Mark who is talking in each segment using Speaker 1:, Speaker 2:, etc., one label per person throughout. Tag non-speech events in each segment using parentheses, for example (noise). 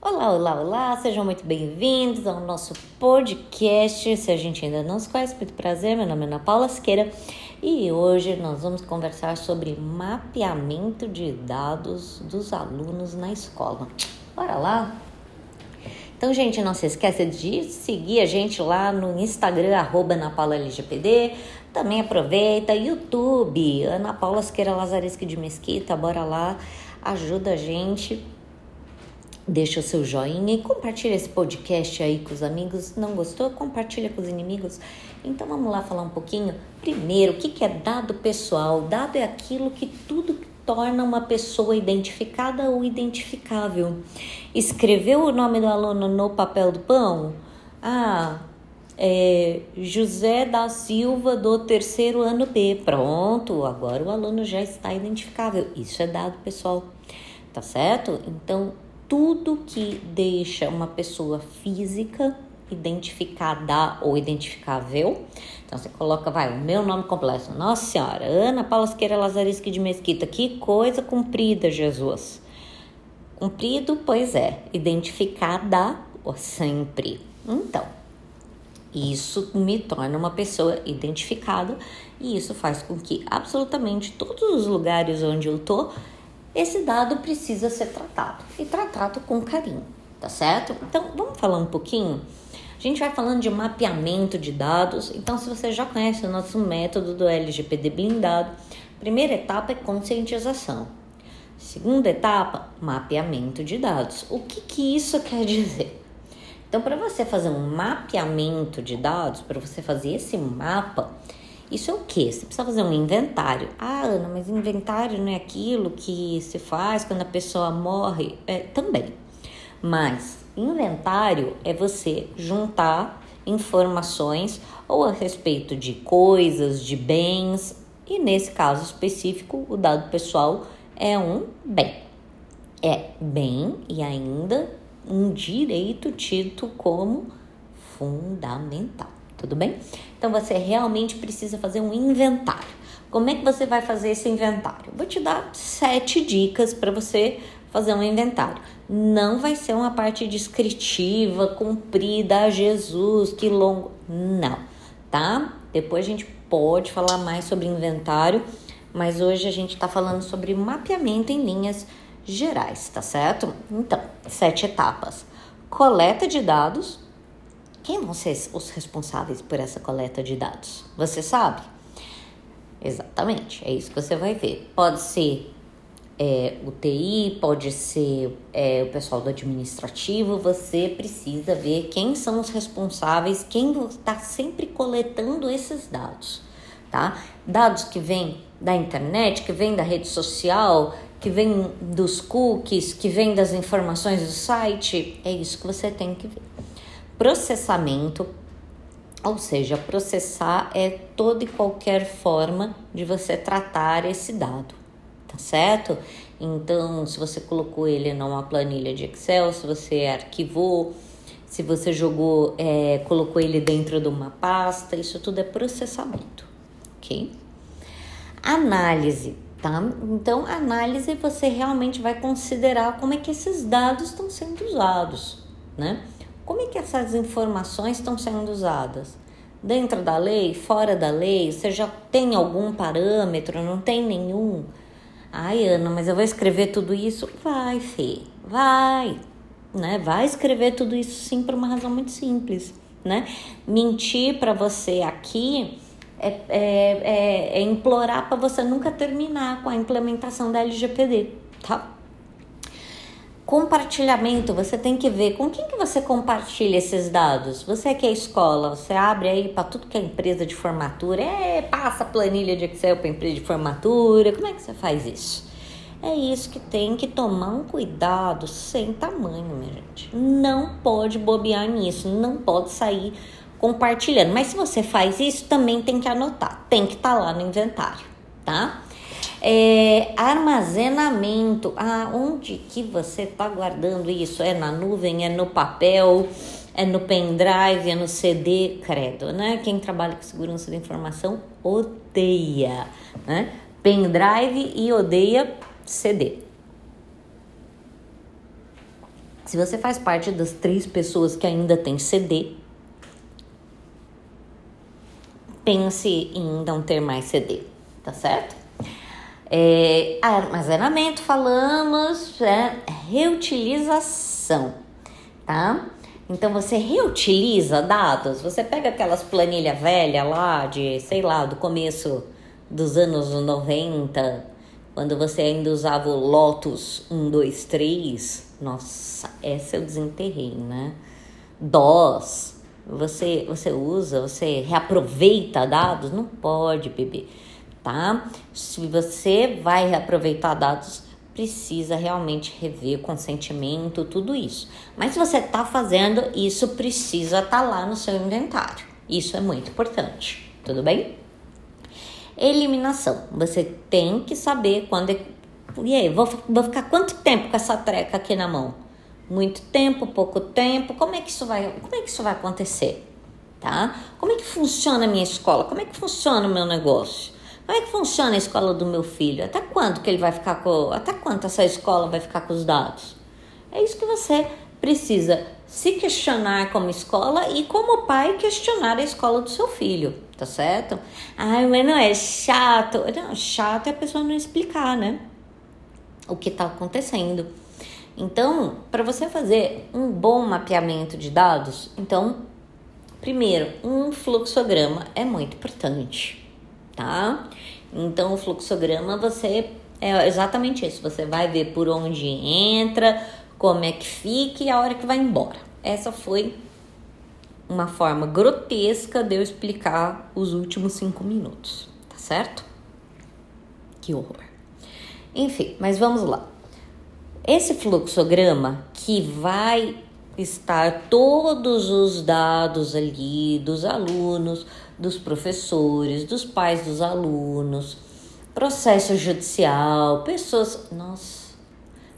Speaker 1: Olá, olá, olá, sejam muito bem-vindos ao nosso podcast. Se a gente ainda não se conhece, muito prazer, meu nome é Ana Paula Siqueira e hoje nós vamos conversar sobre mapeamento de dados dos alunos na escola. Bora lá? Então, gente, não se esqueça de seguir a gente lá no Instagram, arroba Ana Paula LGPD. Também aproveita, YouTube, Ana Paula Siqueira Lazaresque de Mesquita, bora lá, ajuda a gente deixa o seu joinha e compartilha esse podcast aí com os amigos. Não gostou? Compartilha com os inimigos. Então vamos lá falar um pouquinho. Primeiro, o que é dado pessoal? Dado é aquilo que tudo torna uma pessoa identificada ou identificável. Escreveu o nome do aluno no papel do pão? Ah, é José da Silva do terceiro ano B. Pronto, agora o aluno já está identificável. Isso é dado pessoal, tá certo? Então tudo que deixa uma pessoa física identificada ou identificável. Então você coloca, vai, o meu nome completo. Nossa Senhora, Ana Paula Siqueira de Mesquita. Que coisa comprida, Jesus. Cumprido, pois é, identificada sempre. Então, isso me torna uma pessoa identificada e isso faz com que absolutamente todos os lugares onde eu tô esse dado precisa ser tratado e tratado com carinho, tá certo? Então, vamos falar um pouquinho? A gente vai falando de mapeamento de dados. Então, se você já conhece o nosso método do LGPD blindado, primeira etapa é conscientização. Segunda etapa, mapeamento de dados. O que, que isso (laughs) quer dizer? Então, para você fazer um mapeamento de dados, para você fazer esse mapa, isso é o que? Você precisa fazer um inventário. Ah, Ana, mas inventário não é aquilo que se faz quando a pessoa morre? É, também. Mas inventário é você juntar informações ou a respeito de coisas, de bens, e nesse caso específico, o dado pessoal é um bem. É bem e ainda um direito tido como fundamental tudo bem? Então você realmente precisa fazer um inventário. Como é que você vai fazer esse inventário? Vou te dar sete dicas para você fazer um inventário. Não vai ser uma parte descritiva, comprida, ah, Jesus, que longo. Não, tá? Depois a gente pode falar mais sobre inventário, mas hoje a gente está falando sobre mapeamento em linhas gerais, tá certo? Então, sete etapas: coleta de dados, quem vão ser os responsáveis por essa coleta de dados? Você sabe? Exatamente, é isso que você vai ver. Pode ser é, o TI, pode ser é, o pessoal do administrativo, você precisa ver quem são os responsáveis, quem está sempre coletando esses dados, tá? Dados que vêm da internet, que vêm da rede social, que vêm dos cookies, que vêm das informações do site, é isso que você tem que ver processamento, ou seja, processar é toda e qualquer forma de você tratar esse dado, tá certo? Então, se você colocou ele numa planilha de Excel, se você arquivou, se você jogou, é, colocou ele dentro de uma pasta, isso tudo é processamento, ok? Análise, tá? Então, análise você realmente vai considerar como é que esses dados estão sendo usados, né? Como é que essas informações estão sendo usadas? Dentro da lei, fora da lei, você já tem algum parâmetro? Não tem nenhum? Ai, Ana, mas eu vou escrever tudo isso? Vai, Fê, vai, né? Vai escrever tudo isso sim por uma razão muito simples, né? Mentir para você aqui é, é, é, é implorar para você nunca terminar com a implementação da LGPD, tá? Compartilhamento, você tem que ver com quem que você compartilha esses dados. Você que é escola, você abre aí para tudo que é empresa de formatura, é, passa planilha de Excel para empresa de formatura. Como é que você faz isso? É isso que tem que tomar um cuidado sem tamanho, minha gente. Não pode bobear nisso, não pode sair compartilhando. Mas se você faz isso, também tem que anotar, tem que estar tá lá no inventário, tá? É, armazenamento, aonde que você está guardando isso? É na nuvem, é no papel, é no pendrive, é no CD, credo, né? Quem trabalha com segurança da informação odeia, né? Pendrive e odeia CD. Se você faz parte das três pessoas que ainda tem CD, pense em não ter mais CD, tá certo? É, armazenamento, falamos, é, reutilização, tá? Então você reutiliza dados, você pega aquelas planilhas velhas lá de, sei lá, do começo dos anos 90, quando você ainda usava o Lotus 123, nossa, essa eu desenterrei, né? DOS, você, você usa, você reaproveita dados? Não pode, bebê, tá? Se você vai reaproveitar dados, precisa realmente rever o consentimento, tudo isso. Mas se você está fazendo, isso precisa estar tá lá no seu inventário. Isso é muito importante, tudo bem? Eliminação. Você tem que saber quando é. E aí, vou, vou ficar quanto tempo com essa treca aqui na mão? Muito tempo, pouco tempo? Como é que isso vai, como é que isso vai acontecer? Tá? Como é que funciona a minha escola? Como é que funciona o meu negócio? Como é que funciona a escola do meu filho? Até quando que ele vai ficar com. Até quanto essa escola vai ficar com os dados? É isso que você precisa se questionar como escola e como pai questionar a escola do seu filho tá certo? Ai, mas não é chato. Não, chato é a pessoa não explicar, né? O que tá acontecendo. Então, para você fazer um bom mapeamento de dados, então, primeiro, um fluxograma é muito importante, tá? Então, o fluxograma você é exatamente isso. Você vai ver por onde entra, como é que fica e a hora que vai embora. Essa foi uma forma grotesca de eu explicar os últimos cinco minutos, tá certo? Que horror. Enfim, mas vamos lá. Esse fluxograma que vai estar todos os dados ali dos alunos, dos professores, dos pais dos alunos, processo judicial, pessoas, nossa,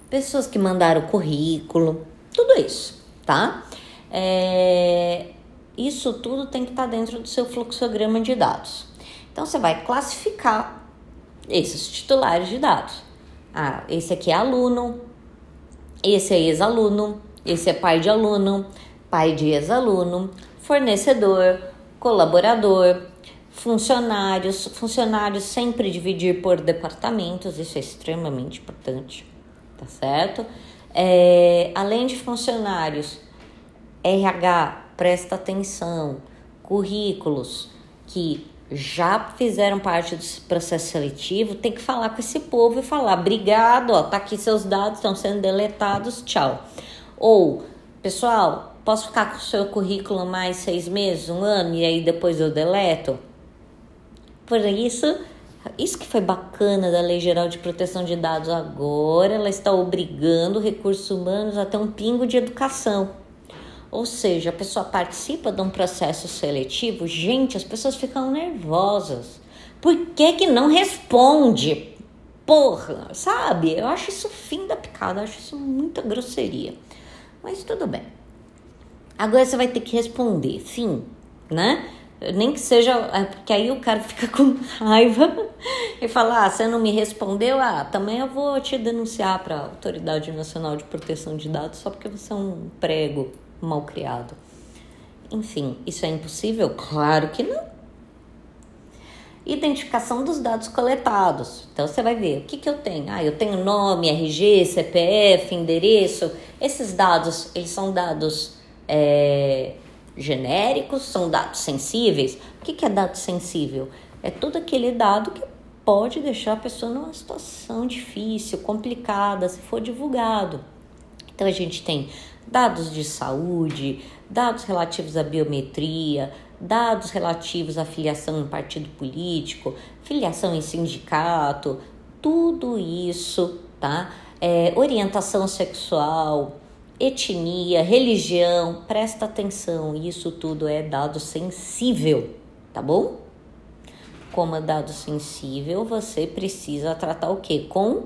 Speaker 1: pessoas que mandaram currículo, tudo isso, tá? É, isso tudo tem que estar tá dentro do seu fluxograma de dados. Então você vai classificar esses titulares de dados. Ah, esse aqui é aluno, esse é ex-aluno, esse é pai de aluno, pai de ex-aluno, fornecedor, colaborador, funcionários, funcionários sempre dividir por departamentos, isso é extremamente importante, tá certo? É, além de funcionários, RH, presta atenção, currículos que já fizeram parte desse processo seletivo, tem que falar com esse povo e falar: obrigado, ó, tá aqui seus dados, estão sendo deletados, tchau. Ou, pessoal, posso ficar com o seu currículo mais seis meses, um ano, e aí depois eu deleto? Por isso, isso que foi bacana da Lei Geral de Proteção de Dados agora, ela está obrigando recursos humanos a ter um pingo de educação. Ou seja, a pessoa participa de um processo seletivo, gente, as pessoas ficam nervosas. Por que que não responde? Porra, sabe? Eu acho isso fim da picada, eu acho isso muita grosseria. Mas tudo bem. Agora você vai ter que responder, fim, né? Nem que seja, é, porque aí o cara (laughs) fica com raiva e fala: ah, você não me respondeu, ah, também eu vou te denunciar para a Autoridade Nacional de Proteção de Dados só porque você é um prego mal criado. Enfim, isso é impossível? Claro que não. Identificação dos dados coletados. Então você vai ver o que, que eu tenho. Ah, eu tenho nome, RG, CPF, endereço. Esses dados, eles são dados é, genéricos, são dados sensíveis. O que, que é dado sensível? É todo aquele dado que pode deixar a pessoa numa situação difícil, complicada, se for divulgado. Então a gente tem dados de saúde, dados relativos à biometria, dados relativos à filiação em partido político, filiação em sindicato, tudo isso, tá? É, orientação sexual, etnia, religião, presta atenção, isso tudo é dado sensível, tá bom? Como é dado sensível, você precisa tratar o que? Com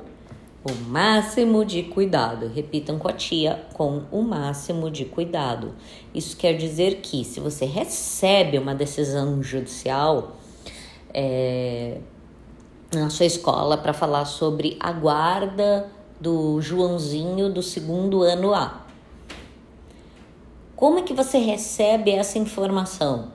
Speaker 1: o máximo de cuidado. Repitam com a tia, com o máximo de cuidado. Isso quer dizer que se você recebe uma decisão judicial é, na sua escola para falar sobre a guarda do Joãozinho do segundo ano A, Como é que você recebe essa informação?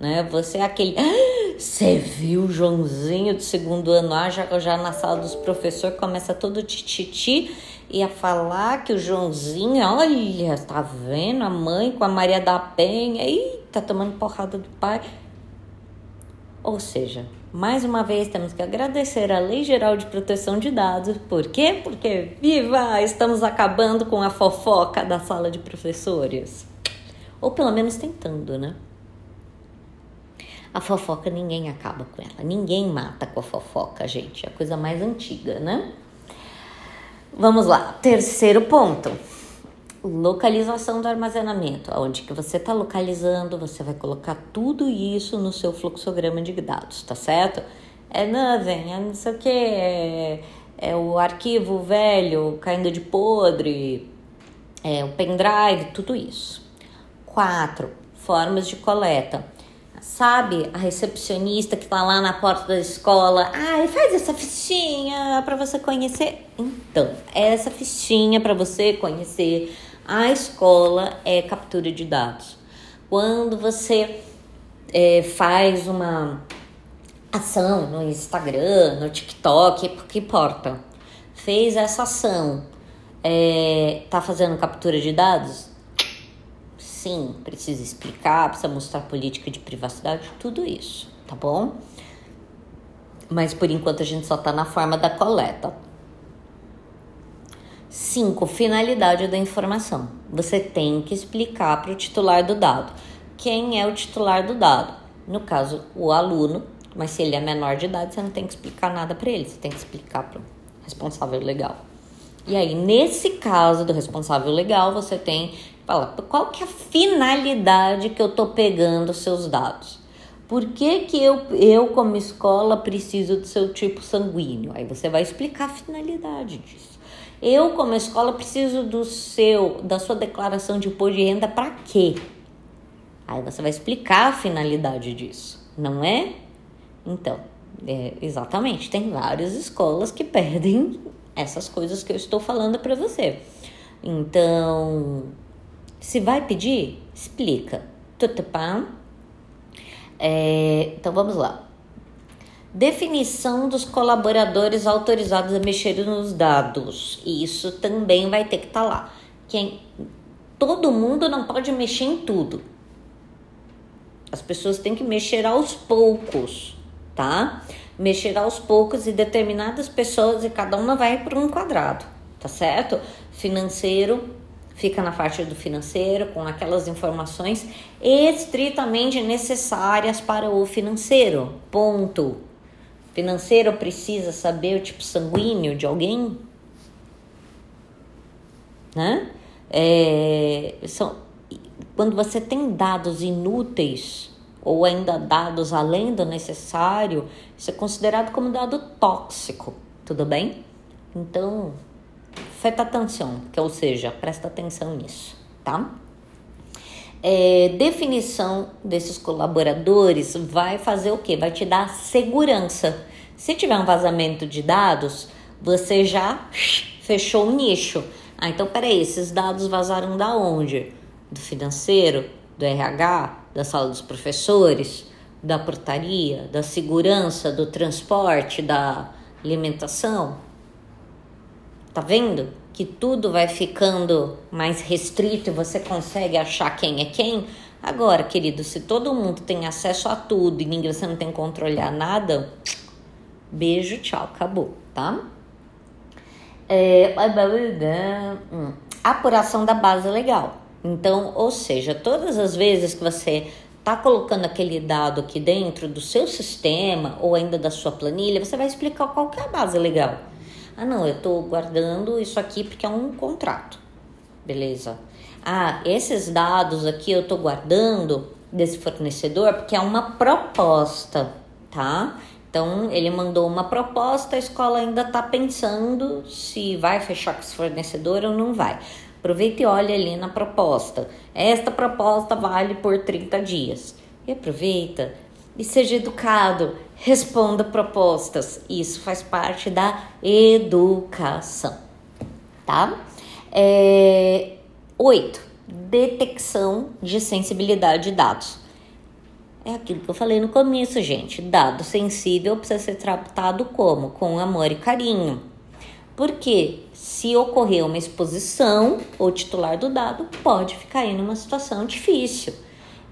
Speaker 1: Né? Você é aquele. Ah, você viu o Joãozinho do segundo ano A, já, já na sala dos professores começa todo tititi e a falar que o Joãozinho, olha, tá vendo a mãe com a Maria da Penha, e tá tomando porrada do pai. Ou seja, mais uma vez temos que agradecer a Lei Geral de Proteção de Dados. Por quê? Porque, viva! Estamos acabando com a fofoca da sala de professores. Ou pelo menos tentando, né? A fofoca ninguém acaba com ela. Ninguém mata com a fofoca, gente. É a coisa mais antiga, né? Vamos lá. Terceiro ponto. Localização do armazenamento. Onde que você está localizando, você vai colocar tudo isso no seu fluxograma de dados, tá certo? É nuvem, é não sei o que, é, é o arquivo velho caindo de podre, é o pendrive, tudo isso. Quatro, formas de coleta sabe, a recepcionista que tá lá na porta da escola, ai, faz essa fichinha para você conhecer. Então, essa fichinha para você conhecer a escola é captura de dados. Quando você é, faz uma ação no Instagram, no TikTok, que importa, fez essa ação, é, tá fazendo captura de dados? sim, precisa explicar, precisa mostrar política de privacidade, tudo isso, tá bom? Mas por enquanto a gente só tá na forma da coleta. 5. Finalidade da informação. Você tem que explicar para o titular do dado. Quem é o titular do dado? No caso, o aluno, mas se ele é menor de idade, você não tem que explicar nada para ele, você tem que explicar para o responsável legal. E aí, nesse caso do responsável legal, você tem Fala, qual que é a finalidade que eu tô pegando seus dados? Por que, que eu, eu, como escola, preciso do seu tipo sanguíneo? Aí você vai explicar a finalidade disso. Eu, como escola, preciso do seu, da sua declaração de imposto de renda para quê? Aí você vai explicar a finalidade disso, não é? Então, é, exatamente, tem várias escolas que perdem essas coisas que eu estou falando para você. Então, se vai pedir, explica. Tutupam. É, então vamos lá. Definição dos colaboradores autorizados a mexer nos dados. Isso também vai ter que estar tá lá. Quem, todo mundo não pode mexer em tudo. As pessoas têm que mexer aos poucos, tá? Mexer aos poucos e determinadas pessoas e cada uma vai para um quadrado, tá certo? Financeiro, fica na parte do financeiro com aquelas informações estritamente necessárias para o financeiro. Ponto. Financeiro precisa saber o tipo sanguíneo de alguém, né? É, são, quando você tem dados inúteis ou ainda dados além do necessário, isso é considerado como dado tóxico, tudo bem? Então, Feta atenção, que ou seja, presta atenção nisso, tá? É, definição desses colaboradores vai fazer o que? Vai te dar segurança. Se tiver um vazamento de dados, você já fechou o nicho. Ah, então peraí, esses dados vazaram da onde? Do financeiro, do RH, da sala dos professores, da portaria, da segurança, do transporte, da alimentação? Tá vendo? Que tudo vai ficando mais restrito e você consegue achar quem é quem. Agora, querido, se todo mundo tem acesso a tudo e ninguém você não tem que controlar nada, beijo, tchau, acabou, tá? É, hum, apuração da base legal. Então, ou seja, todas as vezes que você tá colocando aquele dado aqui dentro do seu sistema ou ainda da sua planilha, você vai explicar qual que é a base legal. Ah, não, eu estou guardando isso aqui porque é um contrato. Beleza. Ah, esses dados aqui eu estou guardando desse fornecedor porque é uma proposta, tá? Então, ele mandou uma proposta, a escola ainda está pensando se vai fechar com esse fornecedor ou não vai. Aproveita e olha ali na proposta. Esta proposta vale por 30 dias. E aproveita e seja educado responda propostas. Isso faz parte da educação, tá? É, oito, detecção de sensibilidade de dados. É aquilo que eu falei no começo, gente. Dado sensível precisa ser tratado como? Com amor e carinho. Porque se ocorrer uma exposição, o titular do dado pode ficar aí numa situação difícil.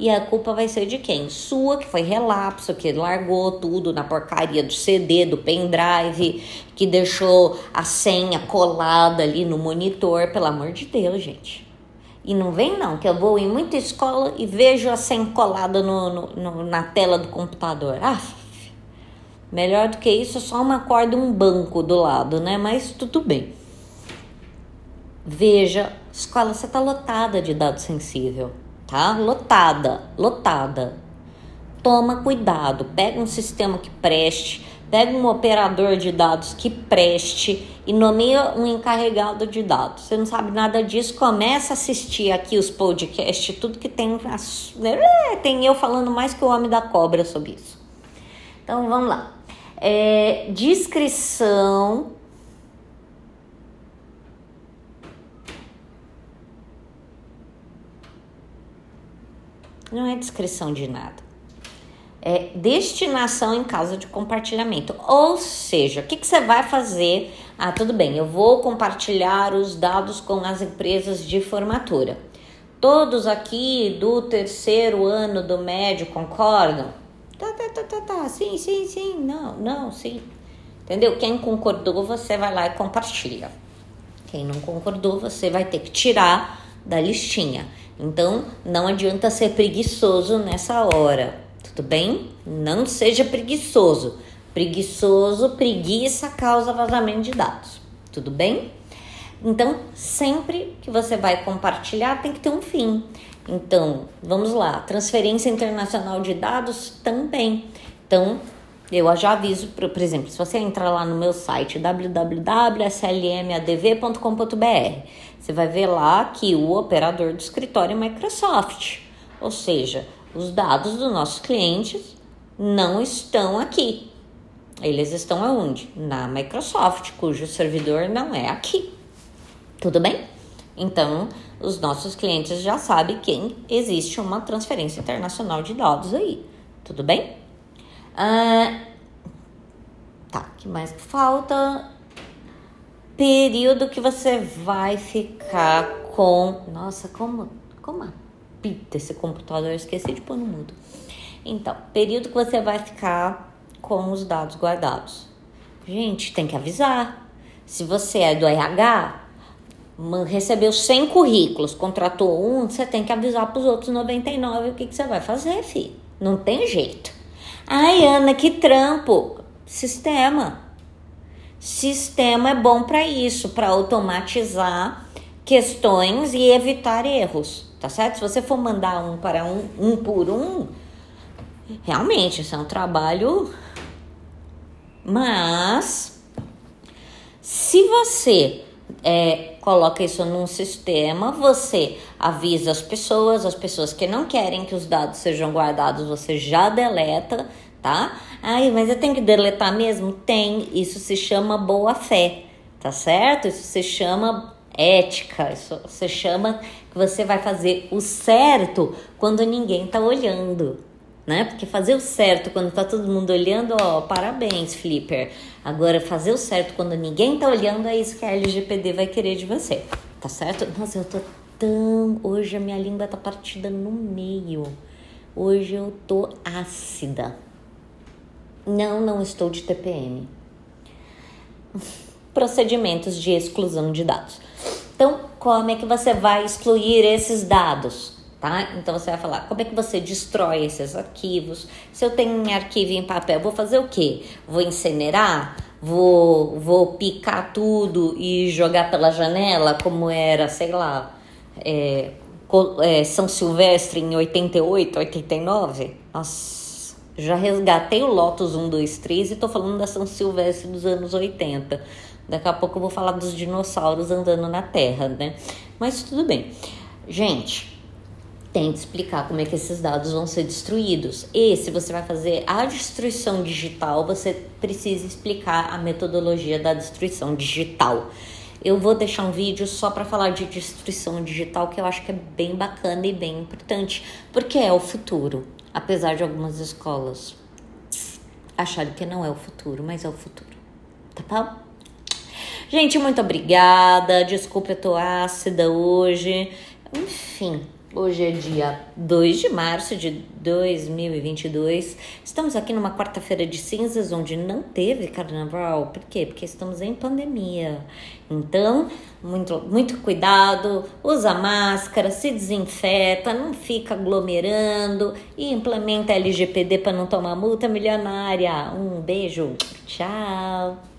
Speaker 1: E a culpa vai ser de quem? Sua, que foi relapso, que largou tudo na porcaria do CD, do pendrive, que deixou a senha colada ali no monitor. Pelo amor de Deus, gente. E não vem não, que eu vou em muita escola e vejo a senha colada no, no, no, na tela do computador. Ah, melhor do que isso, só uma corda um banco do lado, né? Mas tudo bem. Veja, escola, você tá lotada de dado sensível tá? Lotada, lotada. Toma cuidado, pega um sistema que preste, pega um operador de dados que preste e nomeia um encarregado de dados. Você não sabe nada disso, começa a assistir aqui os podcasts, tudo que tem. É, tem eu falando mais que o homem da cobra sobre isso. Então vamos lá. É, descrição não é descrição de nada. É destinação em caso de compartilhamento. Ou seja, o que, que você vai fazer? Ah, tudo bem, eu vou compartilhar os dados com as empresas de formatura. Todos aqui do terceiro ano do médio concordam? Tá, tá, tá, tá, tá. Sim, sim, sim. Não, não, sim. Entendeu? Quem concordou, você vai lá e compartilha. Quem não concordou, você vai ter que tirar da listinha. Então, não adianta ser preguiçoso nessa hora, tudo bem? Não seja preguiçoso. Preguiçoso, preguiça causa vazamento de dados, tudo bem? Então, sempre que você vai compartilhar, tem que ter um fim. Então, vamos lá, transferência internacional de dados também. Então, eu já aviso, por, exemplo, se você entrar lá no meu site www.slmadv.com.br, você vai ver lá que o operador do escritório é Microsoft. Ou seja, os dados dos nossos clientes não estão aqui. Eles estão aonde? Na Microsoft, cujo servidor não é aqui. Tudo bem? Então, os nossos clientes já sabem que existe uma transferência internacional de dados aí. Tudo bem? Ah, tá, que mais que falta? Período que você vai ficar com. Nossa, como, como apita esse computador? Eu esqueci de pôr no mudo. Então, período que você vai ficar com os dados guardados. Gente, tem que avisar. Se você é do RH, recebeu 100 currículos, contratou um, você tem que avisar para os outros 99 o que, que você vai fazer, filho. Não tem jeito. Ai, Ana, que trampo. Sistema. Sistema é bom para isso, para automatizar questões e evitar erros, tá certo? Se você for mandar um para um, um por um, realmente isso é um trabalho. Mas se você é, coloca isso num sistema, você avisa as pessoas, as pessoas que não querem que os dados sejam guardados, você já deleta, tá? Ai, mas eu tenho que deletar mesmo? Tem, isso se chama boa fé, tá certo? Isso se chama ética, isso se chama que você vai fazer o certo quando ninguém tá olhando, né? Porque fazer o certo quando tá todo mundo olhando, ó, parabéns, Flipper. Agora, fazer o certo quando ninguém tá olhando é isso que a LGPD vai querer de você, tá certo? Nossa, eu tô tão. Hoje a minha língua tá partida no meio. Hoje eu tô ácida. Não, não estou de TPM. Procedimentos de exclusão de dados. Então, como é que você vai excluir esses dados? tá? Então você vai falar, como é que você destrói esses arquivos? Se eu tenho um arquivo em papel, vou fazer o quê? Vou incinerar? Vou, vou picar tudo e jogar pela janela, como era, sei lá, é, é, São Silvestre em 88, 89? Nossa, já resgatei o Lotus 1, 2, 3 e tô falando da São Silvestre dos anos 80. Daqui a pouco eu vou falar dos dinossauros andando na Terra, né? Mas tudo bem. Gente, tente explicar como é que esses dados vão ser destruídos. E se você vai fazer a destruição digital, você precisa explicar a metodologia da destruição digital. eu vou deixar um vídeo só para falar de destruição digital que eu acho que é bem bacana e bem importante, porque é o futuro, apesar de algumas escolas acharem que não é o futuro, mas é o futuro. Tá bom? Gente, muito obrigada. Desculpa, eu tô ácida hoje. Enfim, Hoje é dia 2 de março de 2022. Estamos aqui numa quarta-feira de cinzas onde não teve carnaval. Por quê? Porque estamos em pandemia. Então, muito, muito cuidado, usa máscara, se desinfeta, não fica aglomerando e implementa LGPD para não tomar multa milionária. Um beijo. Tchau.